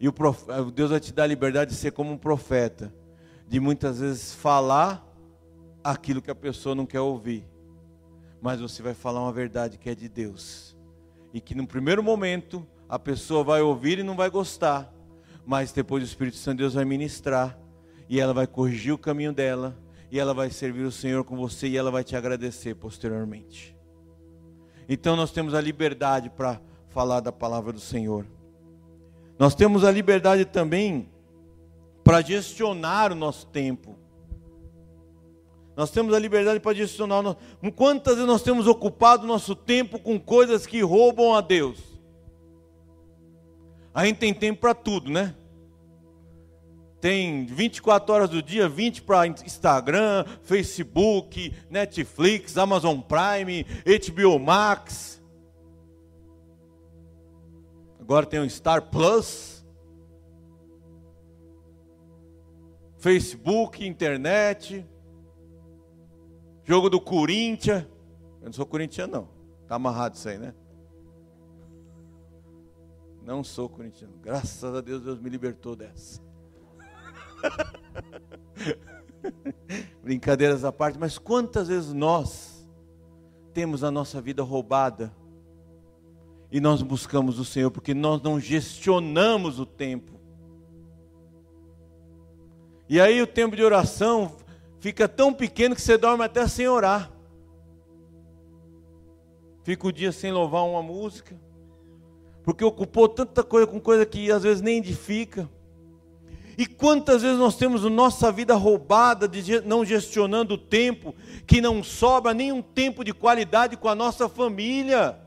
E o prof... Deus vai te dar a liberdade de ser como um profeta, de muitas vezes falar aquilo que a pessoa não quer ouvir mas você vai falar uma verdade que é de Deus. E que no primeiro momento a pessoa vai ouvir e não vai gostar, mas depois o Espírito Santo de Deus vai ministrar e ela vai corrigir o caminho dela e ela vai servir o Senhor com você e ela vai te agradecer posteriormente. Então nós temos a liberdade para falar da palavra do Senhor. Nós temos a liberdade também para gestionar o nosso tempo. Nós temos a liberdade para direcionar. Quantas vezes nós temos ocupado o nosso tempo com coisas que roubam a Deus? A gente tem tempo para tudo, né? Tem 24 horas do dia, 20 para Instagram, Facebook, Netflix, Amazon Prime, HBO Max. Agora tem o Star Plus. Facebook, internet. Jogo do Corinthians. Eu não sou corintiano, não. Está amarrado isso aí, né? Não sou corintiano. Graças a Deus, Deus me libertou dessa. Brincadeiras à parte, mas quantas vezes nós temos a nossa vida roubada e nós buscamos o Senhor porque nós não gestionamos o tempo. E aí o tempo de oração fica tão pequeno que você dorme até sem orar. Fica o dia sem louvar uma música, porque ocupou tanta coisa com coisa que às vezes nem edifica. E quantas vezes nós temos a nossa vida roubada, de não gestionando o tempo, que não sobra nenhum tempo de qualidade com a nossa família.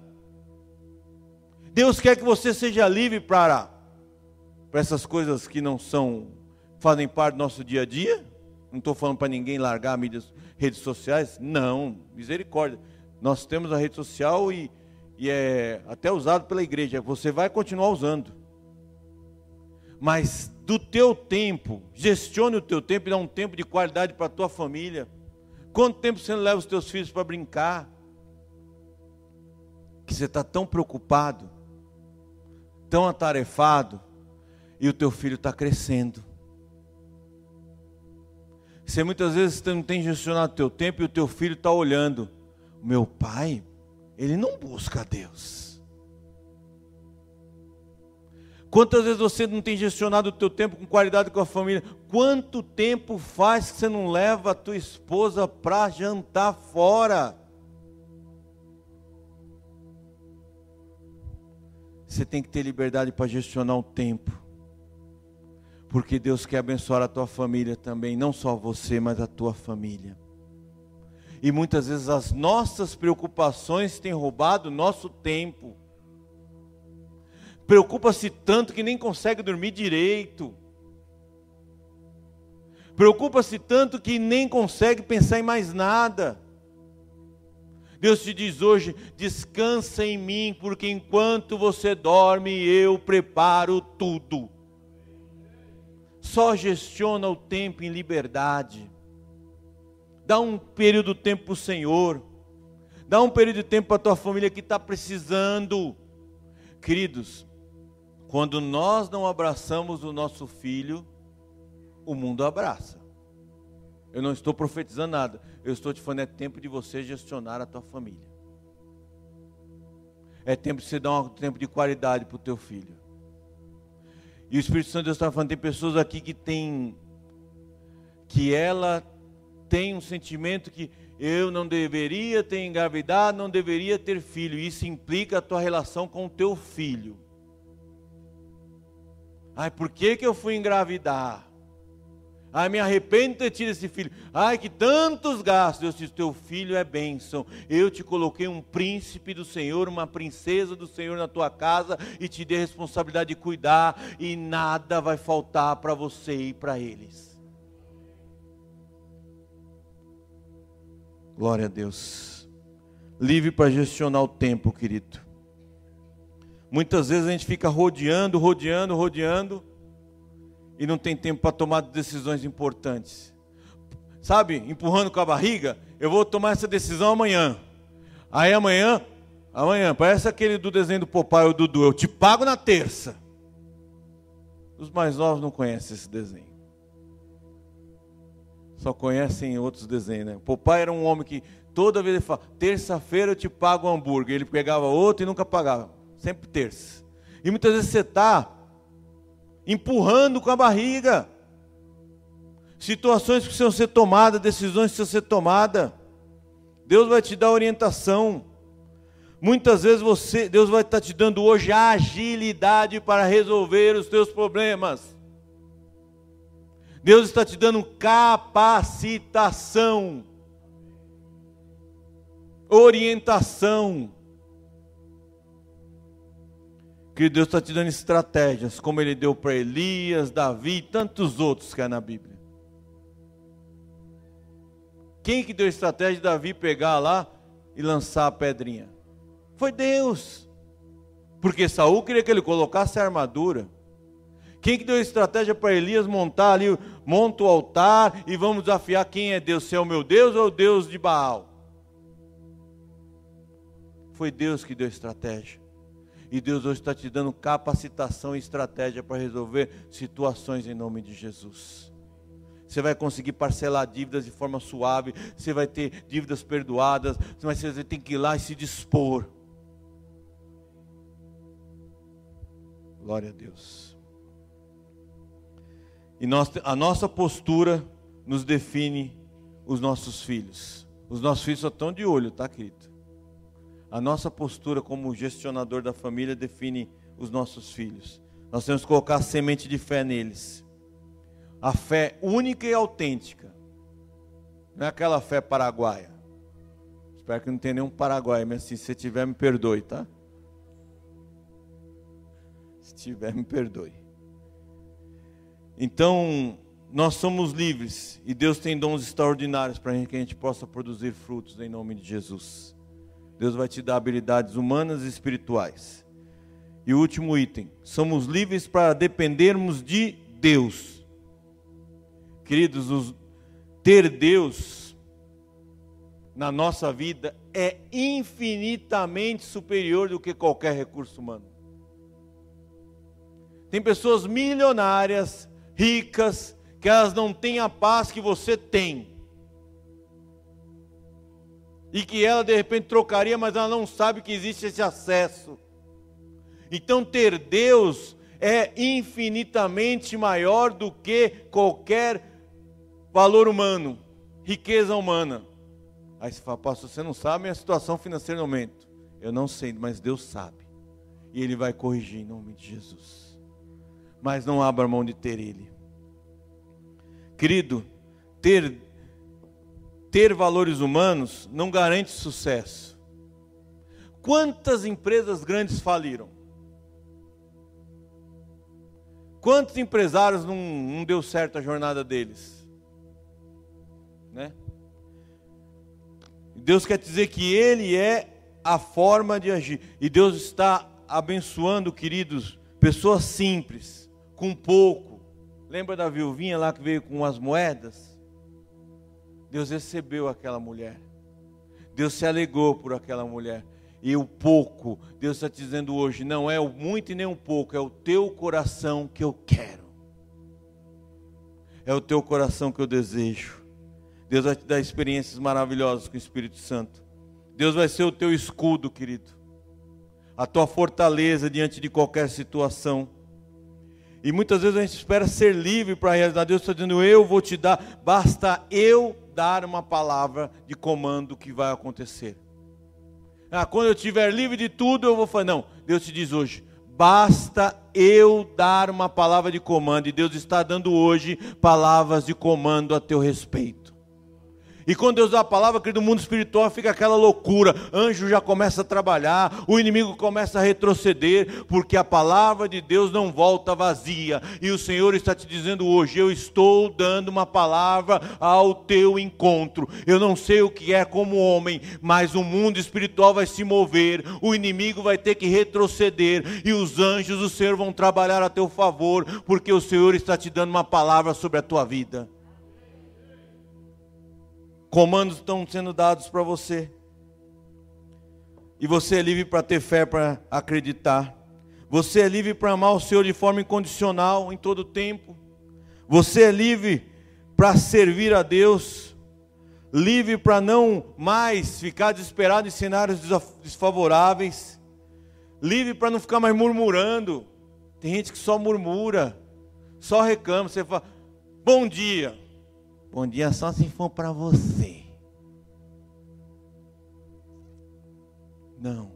Deus quer que você seja livre para, para essas coisas que não são, fazem parte do nosso dia a dia. Não estou falando para ninguém largar mídias, redes sociais. Não, misericórdia. Nós temos a rede social e, e é até usado pela igreja. Você vai continuar usando. Mas do teu tempo, gestione o teu tempo e dá um tempo de qualidade para a tua família. Quanto tempo você leva os teus filhos para brincar? Que você está tão preocupado, tão atarefado, e o teu filho está crescendo. Você muitas vezes não tem gestionado o teu tempo e o teu filho está olhando. Meu pai, ele não busca Deus. Quantas vezes você não tem gestionado o teu tempo com qualidade com a família? Quanto tempo faz que você não leva a tua esposa para jantar fora? Você tem que ter liberdade para gestionar o tempo. Porque Deus quer abençoar a tua família também, não só você, mas a tua família. E muitas vezes as nossas preocupações têm roubado nosso tempo preocupa-se tanto que nem consegue dormir direito. Preocupa-se tanto que nem consegue pensar em mais nada. Deus te diz hoje: descansa em mim, porque enquanto você dorme, eu preparo tudo. Só gestiona o tempo em liberdade. Dá um período de tempo para o Senhor. Dá um período de tempo para a tua família que está precisando. Queridos, quando nós não abraçamos o nosso filho, o mundo abraça. Eu não estou profetizando nada. Eu estou te falando, é tempo de você gestionar a tua família. É tempo de você dar um tempo de qualidade para o teu filho. E o Espírito Santo Deus está falando, tem pessoas aqui que tem que ela tem um sentimento que eu não deveria ter engravidado, não deveria ter filho. Isso implica a tua relação com o teu filho. Ai, por que, que eu fui engravidar? Ai, me arrependo de ter tido esse filho. Ai, que tantos gastos. Deus disse: Teu filho é bênção. Eu te coloquei um príncipe do Senhor, uma princesa do Senhor na tua casa e te dei a responsabilidade de cuidar, e nada vai faltar para você e para eles. Glória a Deus. Livre para gestionar o tempo, querido. Muitas vezes a gente fica rodeando, rodeando, rodeando e não tem tempo para tomar decisões importantes. Sabe, empurrando com a barriga, eu vou tomar essa decisão amanhã. Aí amanhã, amanhã, parece aquele do desenho do Popeye, o Dudu, eu te pago na terça. Os mais novos não conhecem esse desenho. Só conhecem outros desenhos, né? Popeye era um homem que toda vez ele fala, terça-feira eu te pago um hambúrguer. Ele pegava outro e nunca pagava sempre terça. E muitas vezes você está empurrando com a barriga. Situações que precisam ser tomadas, decisões que precisam ser tomadas. Deus vai te dar orientação. Muitas vezes você, Deus vai estar te dando hoje a agilidade para resolver os teus problemas. Deus está te dando capacitação, orientação. que Deus está te dando estratégias, como Ele deu para Elias, Davi e tantos outros que há na Bíblia. Quem que deu estratégia de Davi pegar lá e lançar a pedrinha? Foi Deus. Porque Saul queria que ele colocasse a armadura. Quem que deu estratégia para Elias montar ali, monta o altar e vamos desafiar quem é Deus, se é o meu Deus ou o Deus de Baal? Foi Deus que deu estratégia. E Deus hoje está te dando capacitação e estratégia para resolver situações em nome de Jesus. Você vai conseguir parcelar dívidas de forma suave, você vai ter dívidas perdoadas, mas você tem que ir lá e se dispor. Glória a Deus. E nós, a nossa postura nos define os nossos filhos. Os nossos filhos só estão de olho, tá, querido? A nossa postura como gestionador da família define os nossos filhos. Nós temos que colocar a semente de fé neles. A fé única e autêntica. Não é aquela fé paraguaia. Espero que não tenha nenhum paraguaio, mas assim, se tiver, me perdoe, tá? Se tiver, me perdoe. Então, nós somos livres e Deus tem dons extraordinários para que a gente possa produzir frutos em nome de Jesus. Deus vai te dar habilidades humanas e espirituais. E o último item: somos livres para dependermos de Deus. Queridos, os, ter Deus na nossa vida é infinitamente superior do que qualquer recurso humano. Tem pessoas milionárias, ricas, que elas não têm a paz que você tem e que ela de repente trocaria, mas ela não sabe que existe esse acesso. Então, ter Deus é infinitamente maior do que qualquer valor humano, riqueza humana. Aí você fala, pastor, você não sabe minha situação financeira no momento. Eu não sei, mas Deus sabe. E Ele vai corrigir em nome de Jesus. Mas não abra mão de ter Ele. Querido, ter ter valores humanos não garante sucesso. Quantas empresas grandes faliram? Quantos empresários não, não deu certo a jornada deles? Né? Deus quer dizer que Ele é a forma de agir. E Deus está abençoando, queridos, pessoas simples, com pouco. Lembra da viuvinha lá que veio com as moedas? Deus recebeu aquela mulher. Deus se alegou por aquela mulher. E o pouco, Deus está te dizendo hoje, não é o muito e nem um pouco, é o teu coração que eu quero. É o teu coração que eu desejo. Deus vai te dar experiências maravilhosas com o Espírito Santo. Deus vai ser o teu escudo, querido. A tua fortaleza diante de qualquer situação. E muitas vezes a gente espera ser livre para realizar. Deus está dizendo, eu vou te dar, basta eu dar uma palavra de comando que vai acontecer. Ah, quando eu estiver livre de tudo, eu vou falar. Não, Deus te diz hoje: basta eu dar uma palavra de comando, e Deus está dando hoje palavras de comando a teu respeito. E quando Deus dá a palavra, querido, mundo espiritual fica aquela loucura. Anjo já começa a trabalhar, o inimigo começa a retroceder, porque a palavra de Deus não volta vazia. E o Senhor está te dizendo hoje: eu estou dando uma palavra ao teu encontro. Eu não sei o que é como homem, mas o mundo espiritual vai se mover, o inimigo vai ter que retroceder, e os anjos do Senhor vão trabalhar a teu favor, porque o Senhor está te dando uma palavra sobre a tua vida. Comandos estão sendo dados para você. E você é livre para ter fé, para acreditar. Você é livre para amar o Senhor de forma incondicional em todo tempo. Você é livre para servir a Deus. Livre para não mais ficar desesperado em cenários desfavoráveis. Livre para não ficar mais murmurando. Tem gente que só murmura, só reclama. Você fala, bom dia. Bom dia só se for para você. Não,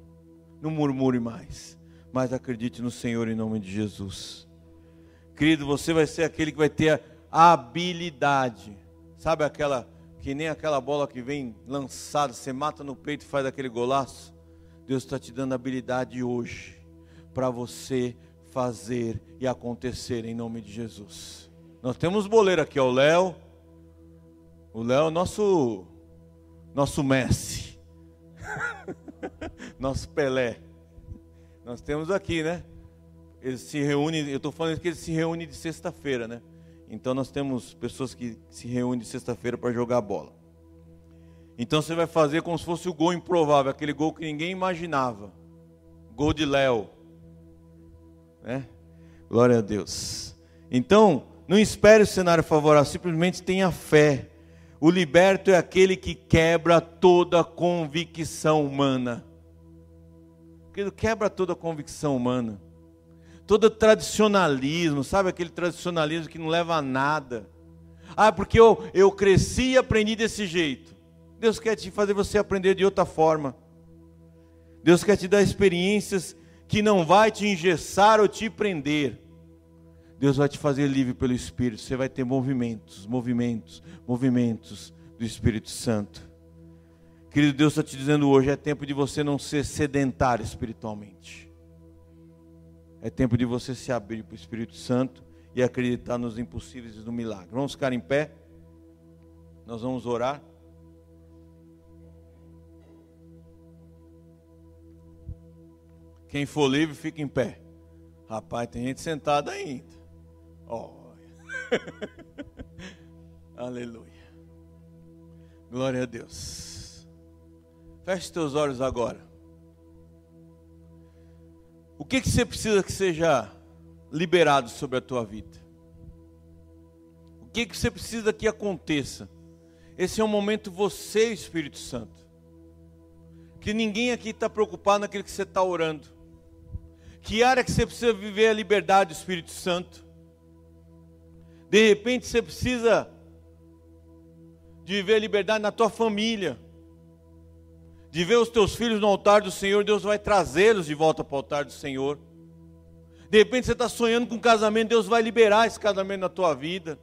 não murmure mais, mas acredite no Senhor em nome de Jesus. Querido, você vai ser aquele que vai ter a habilidade. Sabe aquela que nem aquela bola que vem lançada, você mata no peito e faz aquele golaço? Deus está te dando habilidade hoje para você fazer e acontecer em nome de Jesus. Nós temos boleiro aqui, ó, o Léo, o Léo é nosso, nosso Messi. nosso Pelé. Nós temos aqui, né? Ele se reúne, eu estou falando que ele se reúne de sexta-feira, né? Então nós temos pessoas que se reúnem de sexta-feira para jogar bola. Então você vai fazer como se fosse o gol improvável, aquele gol que ninguém imaginava. Gol de Léo. Né? Glória a Deus. Então, não espere o cenário favorável, simplesmente tenha fé. O liberto é aquele que quebra toda convicção humana. Ele quebra toda convicção humana. Todo tradicionalismo, sabe aquele tradicionalismo que não leva a nada. Ah, porque eu, eu cresci e aprendi desse jeito. Deus quer te fazer você aprender de outra forma. Deus quer te dar experiências que não vai te engessar ou te prender. Deus vai te fazer livre pelo Espírito. Você vai ter movimentos, movimentos, movimentos do Espírito Santo. Querido Deus está te dizendo hoje: é tempo de você não ser sedentário espiritualmente. É tempo de você se abrir para o Espírito Santo e acreditar nos impossíveis e no milagre. Vamos ficar em pé? Nós vamos orar. Quem for livre, fica em pé. Rapaz, tem gente sentada ainda. Oh. Aleluia. Glória a Deus. Feche teus olhos agora. O que, que você precisa que seja liberado sobre a tua vida? O que, que você precisa que aconteça? Esse é um momento você, Espírito Santo. Que ninguém aqui está preocupado naquilo que você está orando. Que área que você precisa viver a liberdade Espírito Santo? De repente você precisa de viver a liberdade na tua família. De ver os teus filhos no altar do Senhor, Deus vai trazê-los de volta para o altar do Senhor. De repente você está sonhando com um casamento, Deus vai liberar esse casamento na tua vida.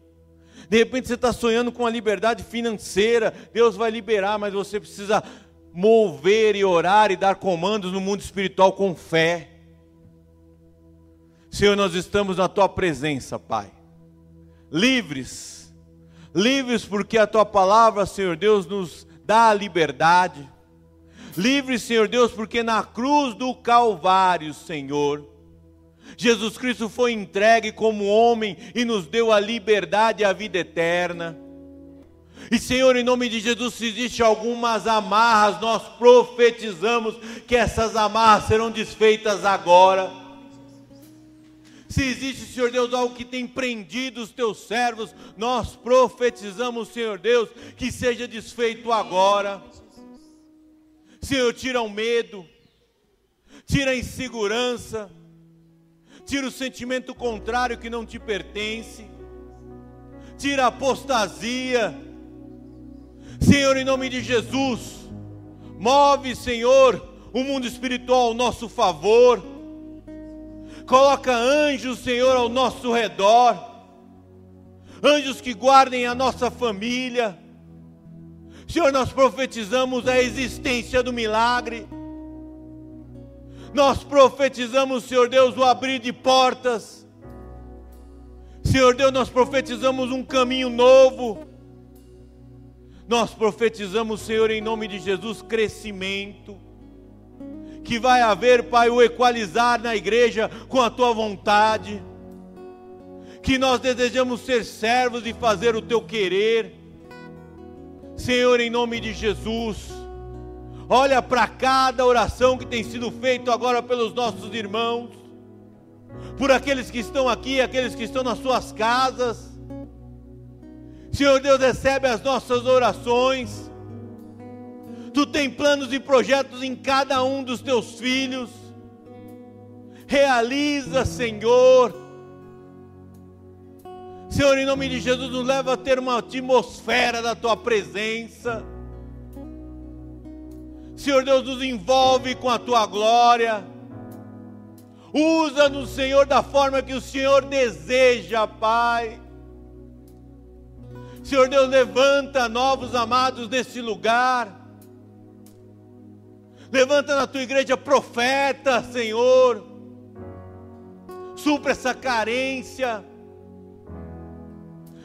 De repente você está sonhando com a liberdade financeira, Deus vai liberar, mas você precisa mover e orar e dar comandos no mundo espiritual com fé. Senhor, nós estamos na tua presença, Pai. Livres, livres porque a tua palavra, Senhor Deus, nos dá a liberdade. Livres, Senhor Deus, porque na cruz do Calvário, Senhor, Jesus Cristo foi entregue como homem e nos deu a liberdade e a vida eterna. E Senhor, em nome de Jesus, se existe algumas amarras, nós profetizamos que essas amarras serão desfeitas agora. Se existe, Senhor Deus, algo que tem prendido os teus servos, nós profetizamos, Senhor Deus, que seja desfeito agora. Senhor, tira o medo, tira a insegurança, tira o sentimento contrário que não te pertence, tira a apostasia. Senhor, em nome de Jesus, move, Senhor, o mundo espiritual ao nosso favor Coloca anjos, Senhor, ao nosso redor. Anjos que guardem a nossa família. Senhor, nós profetizamos a existência do milagre. Nós profetizamos, Senhor Deus, o abrir de portas. Senhor Deus, nós profetizamos um caminho novo. Nós profetizamos, Senhor, em nome de Jesus, crescimento que vai haver, Pai, o equalizar na igreja com a tua vontade, que nós desejamos ser servos e fazer o teu querer, Senhor, em nome de Jesus, olha para cada oração que tem sido feita agora pelos nossos irmãos, por aqueles que estão aqui, aqueles que estão nas suas casas, Senhor Deus, recebe as nossas orações, Tu tem planos e projetos em cada um dos teus filhos. Realiza, Senhor. Senhor, em nome de Jesus, nos leva a ter uma atmosfera da tua presença. Senhor Deus, nos envolve com a tua glória. Usa-nos, Senhor, da forma que o Senhor deseja, Pai. Senhor Deus, levanta novos amados nesse lugar. Levanta na tua igreja profeta, Senhor. Supra essa carência.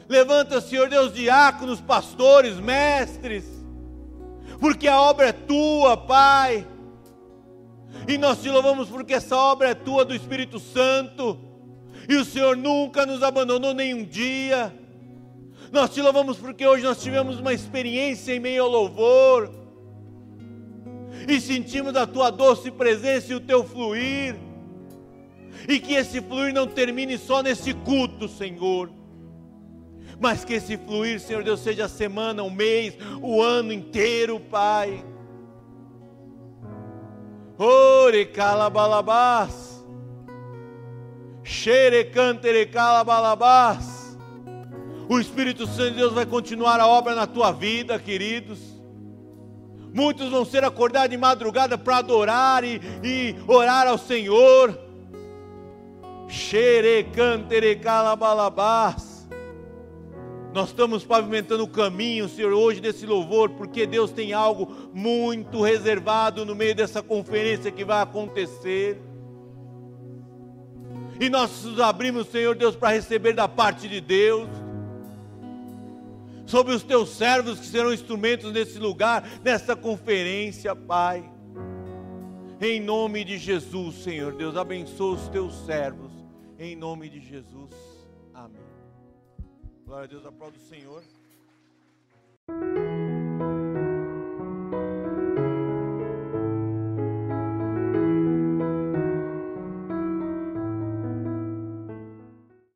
Levanta, Senhor Deus, diáconos, pastores, mestres. Porque a obra é tua, Pai. E nós te louvamos porque essa obra é tua do Espírito Santo. E o Senhor nunca nos abandonou nenhum dia. Nós te louvamos porque hoje nós tivemos uma experiência em meio ao louvor e sentimos a tua doce presença e o teu fluir. E que esse fluir não termine só nesse culto, Senhor. Mas que esse fluir, Senhor Deus, seja a semana, o mês, o ano inteiro, Pai. Ore calabalabás. Xere cantere calabalabás. O Espírito Santo de Deus vai continuar a obra na tua vida, queridos. Muitos vão ser acordados de madrugada para adorar e, e, orar ao Senhor. Nós estamos pavimentando o caminho, Senhor, hoje desse louvor, porque Deus tem algo muito reservado no meio dessa conferência que vai acontecer. E nós nos abrimos, Senhor Deus, para receber da parte de Deus. Sobre os teus servos que serão instrumentos nesse lugar, nessa conferência, Pai. Em nome de Jesus, Senhor Deus, abençoa os teus servos. Em nome de Jesus. Glória a Deus, aplaudo o Senhor.